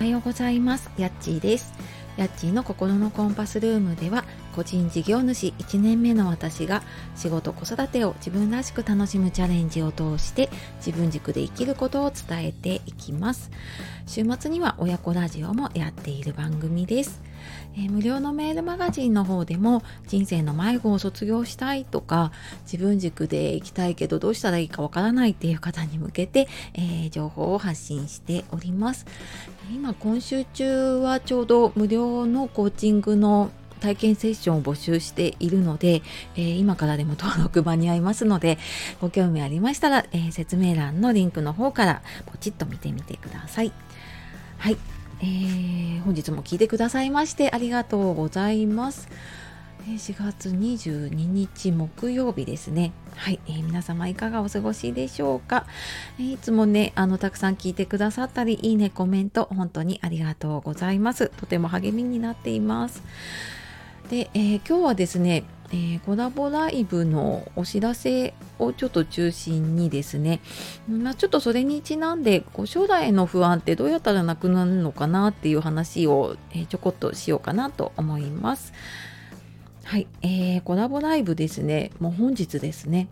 おはようございます。やっちーです。やっちーの心のコンパスルームでは個人事業主1年目の私が仕事子育てを自分らしく楽しむチャレンジを通して自分軸で生きることを伝えていきます。週末には親子ラジオもやっている番組です。えー、無料のメールマガジンの方でも人生の迷子を卒業したいとか自分軸で行きたいけどどうしたらいいかわからないっていう方に向けて、えー、情報を発信しております。今今週中はちょうど無料のコーチングの体験セッションを募集しているので、えー、今からでも登録間に合いますのでご興味ありましたら、えー、説明欄のリンクの方からポチッと見てみてください。はいえー、本日も聞いてくださいましてありがとうございます。4月22日木曜日ですね。はい、えー、皆様いかがお過ごしでしょうか、えー、いつもね、あの、たくさん聞いてくださったり、いいね、コメント、本当にありがとうございます。とても励みになっています。で、えー、今日はですね、えー、コラボライブのお知らせをちょっと中心にですね、まあ、ちょっとそれにちなんでこう将来の不安ってどうやったらなくなるのかなっていう話を、え、ちょこっとしようかなと思います。はい、えー、コラボライブですね、もう本日ですね、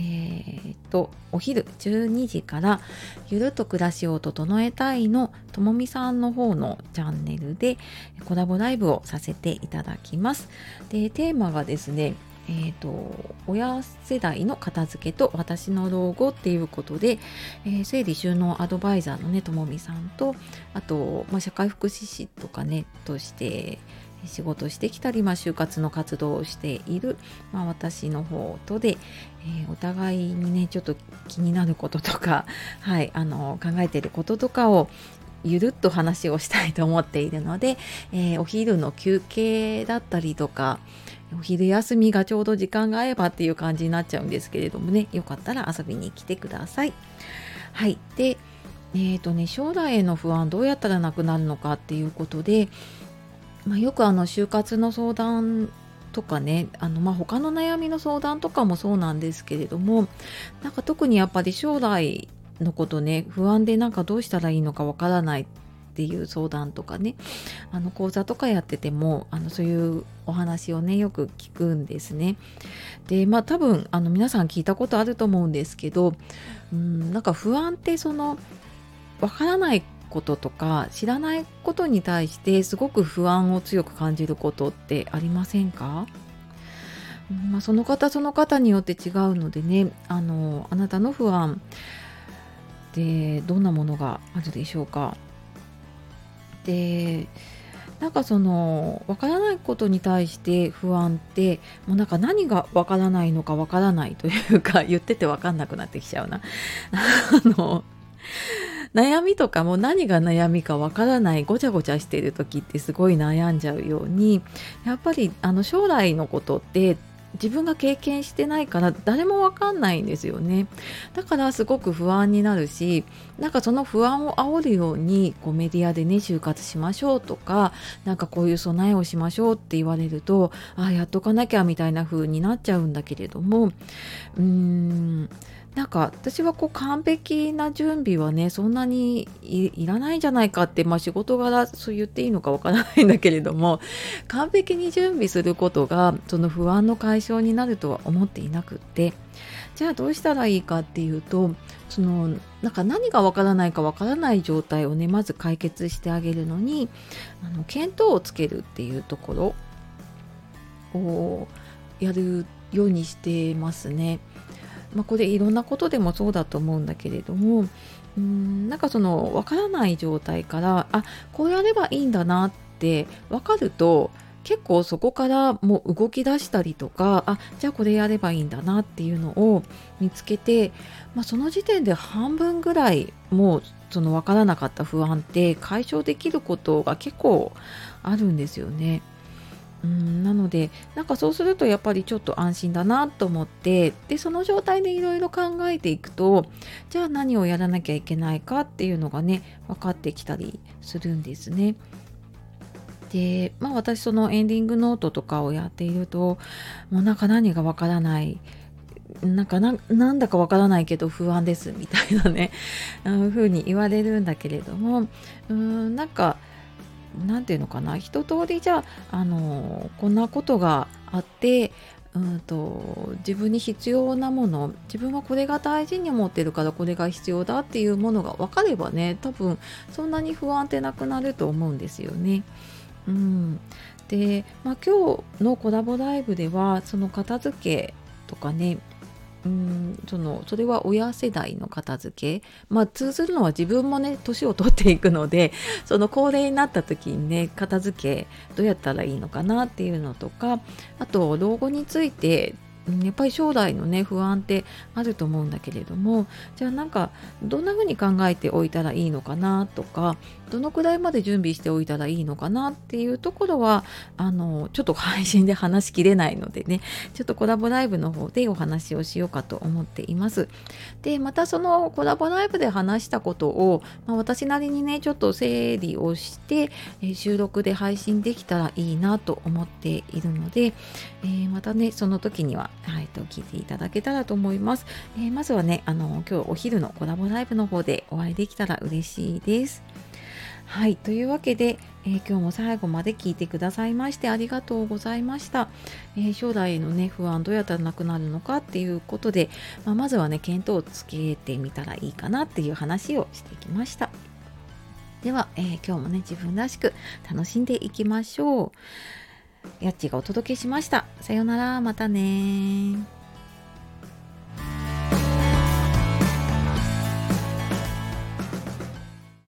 えー、とお昼12時から「ゆるっと暮らしを整えたい」のともみさんの方のチャンネルでコラボライブをさせていただきます。でテーマがですねえーと、親世代の片付けと私の老後っていうことで、えー、整理収納アドバイザーのねともみさんとあと、まあ、社会福祉士とかねとして仕事してきたり、まあ、就活の活動をしている、まあ、私の方とで、えー、お互いにねちょっと気になることとか、はい、あの考えていることとかをゆるっと話をしたいと思っているので、えー、お昼の休憩だったりとかお昼休みがちょうど時間が合えばっていう感じになっちゃうんですけれどもねよかったら遊びに来てください。はいでえーとね、将来への不安どうやったらなくなるのかっていうことで、まあ、よくあの就活の相談とかねあのまあ他の悩みの相談とかもそうなんですけれどもなんか特にやっぱり将来のことね不安でなんかどうしたらいいのかわからないっていう相談とかねあの講座とかやっててもあのそういうお話をねよく聞くんですね。でまあ多分あの皆さん聞いたことあると思うんですけどうんなんか不安ってそのわからないこととか知らないことに対してすごく不安を強く感じることってありませんか？まあ、その方その方によって違うのでねあのあなたの不安でどんなものがあるでしょうか？でなんかそのわからないことに対して不安ってもうなんか何がわからないのかわからないというか言っててわかんなくなってきちゃうな。あの悩みとかも何が悩みかわからないごちゃごちゃしてる時ってすごい悩んじゃうようにやっぱりあの将来のことって自分が経験してないから誰もわかんないんですよね。だからすごく不安になるしなんかその不安を煽るようにこうメディアでね就活しましょうとかなんかこういう備えをしましょうって言われるとああやっとかなきゃみたいな風になっちゃうんだけれどもうーんなんか私はこう完璧な準備はねそんなにいらないんじゃないかって、まあ、仕事柄そう言っていいのかわからないんだけれども完璧に準備することがその不安の解消になるとは思っていなくってじゃあどうしたらいいかっていうとそのなんか何がわからないかわからない状態をねまず解決してあげるのにあの見当をつけるっていうところをやるようにしてますね。まあ、これいろんなことでもそうだと思うんだけれどもうんなんかその分からない状態からあこうやればいいんだなって分かると結構そこからもう動き出したりとかあじゃあこれやればいいんだなっていうのを見つけて、まあ、その時点で半分ぐらいもうその分からなかった不安って解消できることが結構あるんですよね。うんなのでなんかそうするとやっぱりちょっと安心だなと思ってでその状態でいろいろ考えていくとじゃあ何をやらなきゃいけないかっていうのがね分かってきたりするんですね。でまあ私そのエンディングノートとかをやっているともうなんか何がわからないなんかなんだかわからないけど不安ですみたいなね風に言われるんだけれどもうんなんかなんていうのかな一通りじゃあ、あのこんなことがあってうんと自分に必要なもの自分はこれが大事に思ってるからこれが必要だっていうものが分かればね多分そんなに不安ってなくなると思うんですよね。うん、で、まあ、今日のコラボライブではその片付けとかねうんそのそれは親世代の片付け。まあ通ずるのは自分もね年を取っていくので その高齢になった時にね片付けどうやったらいいのかなっていうのとかあと老後についてやっぱり将来のね不安ってあると思うんだけれどもじゃあなんかどんな風に考えておいたらいいのかなとかどのくらいまで準備しておいたらいいのかなっていうところはあのちょっと配信で話しきれないのでねちょっとコラボライブの方でお話をしようかと思っています。でまたそのコラボライブで話したことを、まあ、私なりにねちょっと整理をして、収録で配信できたらいいなと思っているので、えー、またねその時には、はい、と聞いていただけたらと思います、えー、まずはねあの今日お昼のコラボライブの方でお会いできたら嬉しいですはい、というわけで、えー、今日も最後まで聞いてくださいましてありがとうございました。えー、将来のね、不安どうやったらなくなるのかっていうことで、まあ、まずはね、見当をつけてみたらいいかなっていう話をしてきました。では、えー、今日もね、自分らしく楽しんでいきましょう。やっちがお届けしました。さようなら、またね